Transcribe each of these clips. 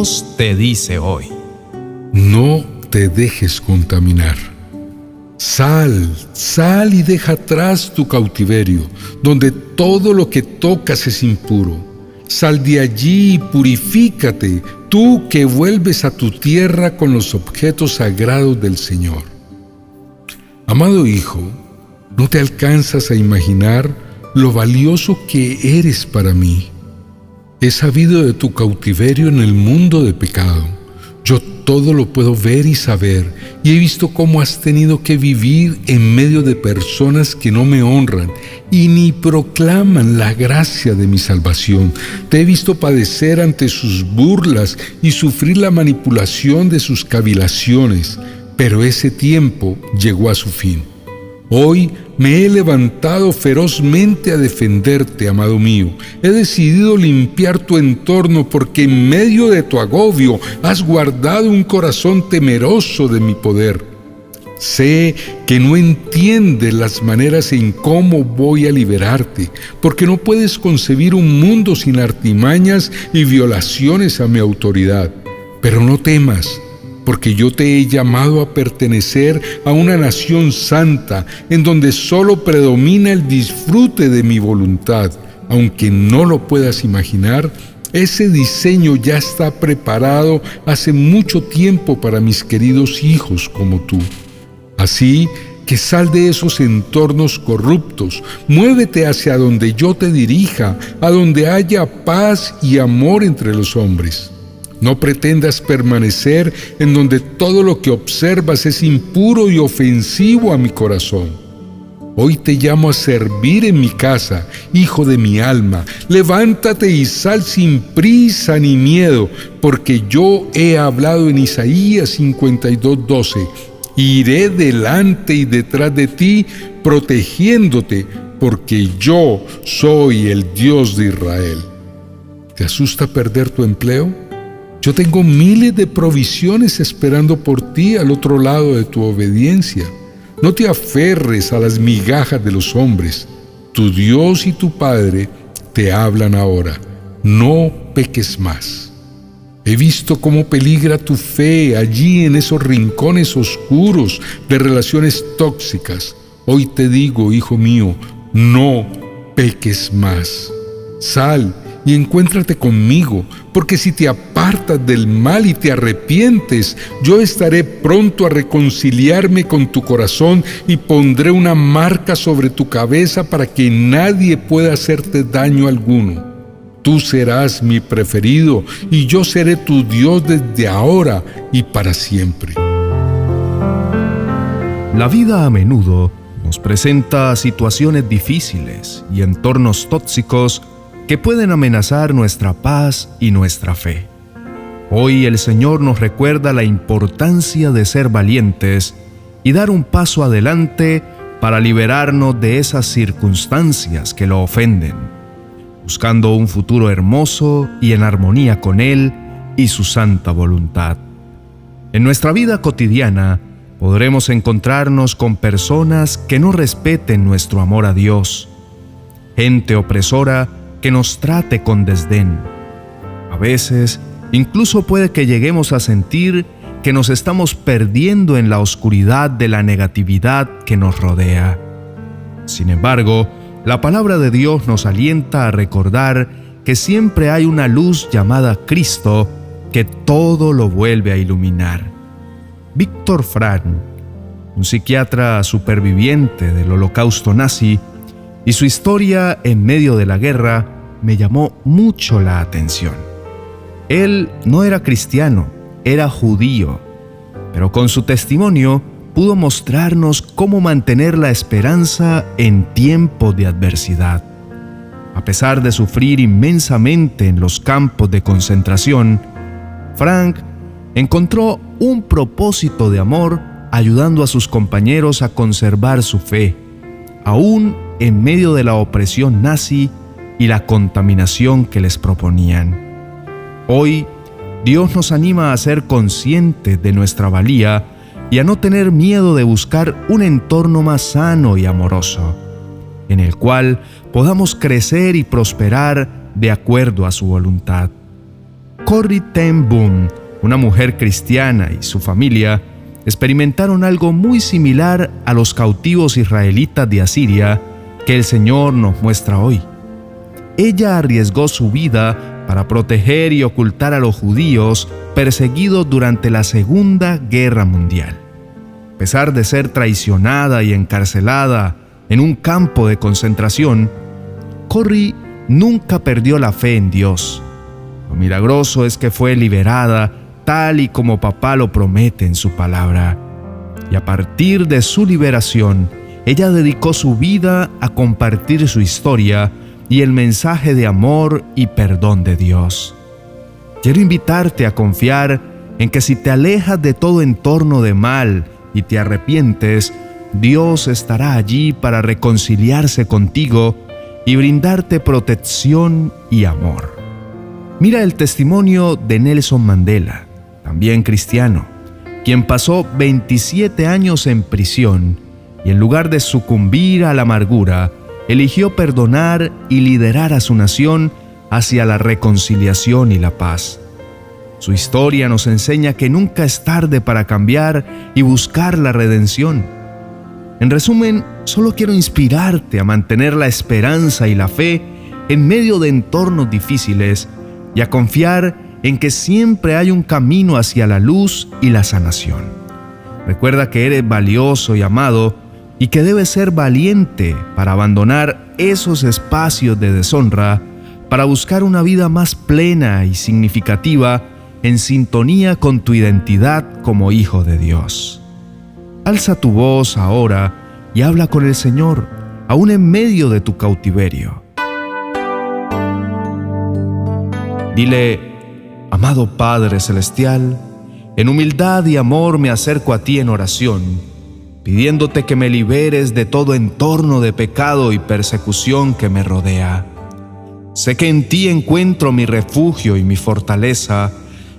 Dios te dice hoy. No te dejes contaminar. Sal, sal y deja atrás tu cautiverio, donde todo lo que tocas es impuro. Sal de allí y purifícate, tú que vuelves a tu tierra con los objetos sagrados del Señor. Amado Hijo, no te alcanzas a imaginar lo valioso que eres para mí. He sabido de tu cautiverio en el mundo de pecado. Yo todo lo puedo ver y saber, y he visto cómo has tenido que vivir en medio de personas que no me honran y ni proclaman la gracia de mi salvación. Te he visto padecer ante sus burlas y sufrir la manipulación de sus cavilaciones, pero ese tiempo llegó a su fin. Hoy me he levantado ferozmente a defenderte, amado mío. He decidido limpiar tu entorno porque en medio de tu agobio has guardado un corazón temeroso de mi poder. Sé que no entiendes las maneras en cómo voy a liberarte, porque no puedes concebir un mundo sin artimañas y violaciones a mi autoridad. Pero no temas porque yo te he llamado a pertenecer a una nación santa, en donde solo predomina el disfrute de mi voluntad. Aunque no lo puedas imaginar, ese diseño ya está preparado hace mucho tiempo para mis queridos hijos como tú. Así que sal de esos entornos corruptos, muévete hacia donde yo te dirija, a donde haya paz y amor entre los hombres. No pretendas permanecer en donde todo lo que observas es impuro y ofensivo a mi corazón. Hoy te llamo a servir en mi casa, hijo de mi alma. Levántate y sal sin prisa ni miedo, porque yo he hablado en Isaías 52:12. Iré delante y detrás de ti, protegiéndote, porque yo soy el Dios de Israel. ¿Te asusta perder tu empleo? Yo tengo miles de provisiones esperando por ti al otro lado de tu obediencia. No te aferres a las migajas de los hombres. Tu Dios y tu Padre te hablan ahora. No peques más. He visto cómo peligra tu fe allí en esos rincones oscuros de relaciones tóxicas. Hoy te digo, hijo mío, no peques más. Sal y encuéntrate conmigo, porque si te apartas del mal y te arrepientes, yo estaré pronto a reconciliarme con tu corazón y pondré una marca sobre tu cabeza para que nadie pueda hacerte daño alguno. Tú serás mi preferido y yo seré tu Dios desde ahora y para siempre. La vida a menudo nos presenta situaciones difíciles y entornos tóxicos que pueden amenazar nuestra paz y nuestra fe. Hoy el Señor nos recuerda la importancia de ser valientes y dar un paso adelante para liberarnos de esas circunstancias que lo ofenden, buscando un futuro hermoso y en armonía con Él y su santa voluntad. En nuestra vida cotidiana podremos encontrarnos con personas que no respeten nuestro amor a Dios, gente opresora que nos trate con desdén. A veces, incluso puede que lleguemos a sentir que nos estamos perdiendo en la oscuridad de la negatividad que nos rodea. Sin embargo, la palabra de Dios nos alienta a recordar que siempre hay una luz llamada Cristo que todo lo vuelve a iluminar. Víctor Frank, un psiquiatra superviviente del holocausto nazi, y su historia en medio de la guerra me llamó mucho la atención. Él no era cristiano, era judío, pero con su testimonio pudo mostrarnos cómo mantener la esperanza en tiempos de adversidad. A pesar de sufrir inmensamente en los campos de concentración, Frank encontró un propósito de amor ayudando a sus compañeros a conservar su fe, aún en medio de la opresión nazi y la contaminación que les proponían. Hoy, Dios nos anima a ser conscientes de nuestra valía y a no tener miedo de buscar un entorno más sano y amoroso, en el cual podamos crecer y prosperar de acuerdo a su voluntad. Corrie ten Boom, una mujer cristiana y su familia experimentaron algo muy similar a los cautivos israelitas de Asiria que el Señor nos muestra hoy. Ella arriesgó su vida para proteger y ocultar a los judíos perseguidos durante la Segunda Guerra Mundial. A pesar de ser traicionada y encarcelada en un campo de concentración, Corrie nunca perdió la fe en Dios. Lo milagroso es que fue liberada tal y como papá lo promete en su palabra. Y a partir de su liberación, ella dedicó su vida a compartir su historia y el mensaje de amor y perdón de Dios. Quiero invitarte a confiar en que si te alejas de todo entorno de mal y te arrepientes, Dios estará allí para reconciliarse contigo y brindarte protección y amor. Mira el testimonio de Nelson Mandela, también cristiano, quien pasó 27 años en prisión y en lugar de sucumbir a la amargura, eligió perdonar y liderar a su nación hacia la reconciliación y la paz. Su historia nos enseña que nunca es tarde para cambiar y buscar la redención. En resumen, solo quiero inspirarte a mantener la esperanza y la fe en medio de entornos difíciles y a confiar en que siempre hay un camino hacia la luz y la sanación. Recuerda que eres valioso y amado y que debes ser valiente para abandonar esos espacios de deshonra para buscar una vida más plena y significativa en sintonía con tu identidad como hijo de Dios. Alza tu voz ahora y habla con el Señor, aún en medio de tu cautiverio. Dile, amado Padre Celestial, en humildad y amor me acerco a ti en oración pidiéndote que me liberes de todo entorno de pecado y persecución que me rodea. Sé que en ti encuentro mi refugio y mi fortaleza,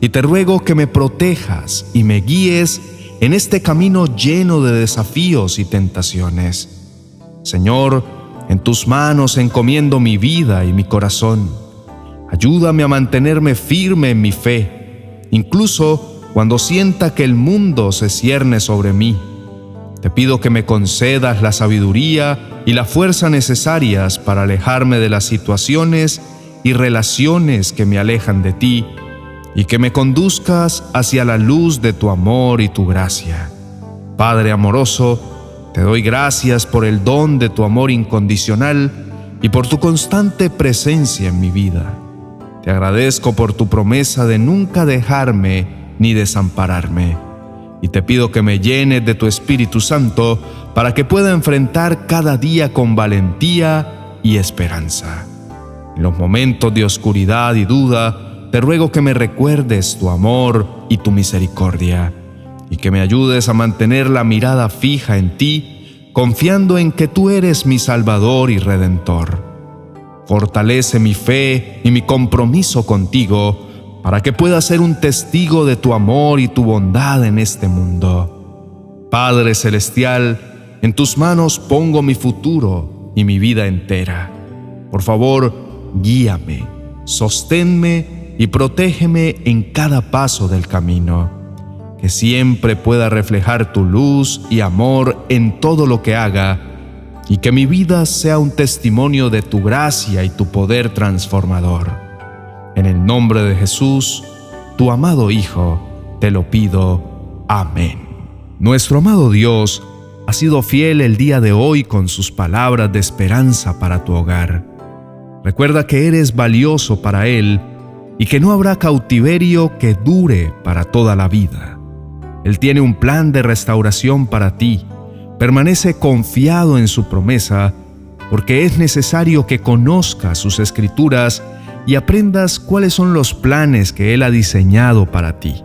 y te ruego que me protejas y me guíes en este camino lleno de desafíos y tentaciones. Señor, en tus manos encomiendo mi vida y mi corazón. Ayúdame a mantenerme firme en mi fe, incluso cuando sienta que el mundo se cierne sobre mí. Te pido que me concedas la sabiduría y la fuerza necesarias para alejarme de las situaciones y relaciones que me alejan de ti y que me conduzcas hacia la luz de tu amor y tu gracia. Padre amoroso, te doy gracias por el don de tu amor incondicional y por tu constante presencia en mi vida. Te agradezco por tu promesa de nunca dejarme ni desampararme y te pido que me llenes de tu Espíritu Santo para que pueda enfrentar cada día con valentía y esperanza. En los momentos de oscuridad y duda, te ruego que me recuerdes tu amor y tu misericordia, y que me ayudes a mantener la mirada fija en ti, confiando en que tú eres mi Salvador y Redentor. Fortalece mi fe y mi compromiso contigo, para que pueda ser un testigo de tu amor y tu bondad en este mundo. Padre Celestial, en tus manos pongo mi futuro y mi vida entera. Por favor, guíame, sosténme y protégeme en cada paso del camino. Que siempre pueda reflejar tu luz y amor en todo lo que haga y que mi vida sea un testimonio de tu gracia y tu poder transformador. En el nombre de Jesús, tu amado Hijo, te lo pido. Amén. Nuestro amado Dios ha sido fiel el día de hoy con sus palabras de esperanza para tu hogar. Recuerda que eres valioso para Él y que no habrá cautiverio que dure para toda la vida. Él tiene un plan de restauración para ti. Permanece confiado en su promesa porque es necesario que conozcas sus escrituras y aprendas cuáles son los planes que Él ha diseñado para ti.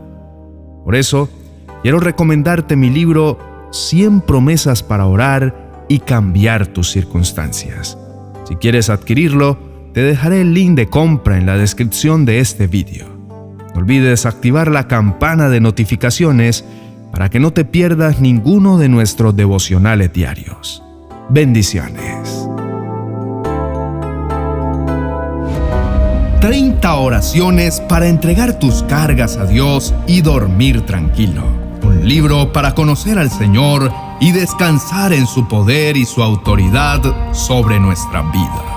Por eso, quiero recomendarte mi libro 100 promesas para orar y cambiar tus circunstancias. Si quieres adquirirlo, te dejaré el link de compra en la descripción de este vídeo. No olvides activar la campana de notificaciones para que no te pierdas ninguno de nuestros devocionales diarios. Bendiciones. 30 oraciones para entregar tus cargas a Dios y dormir tranquilo. Un libro para conocer al Señor y descansar en su poder y su autoridad sobre nuestra vida.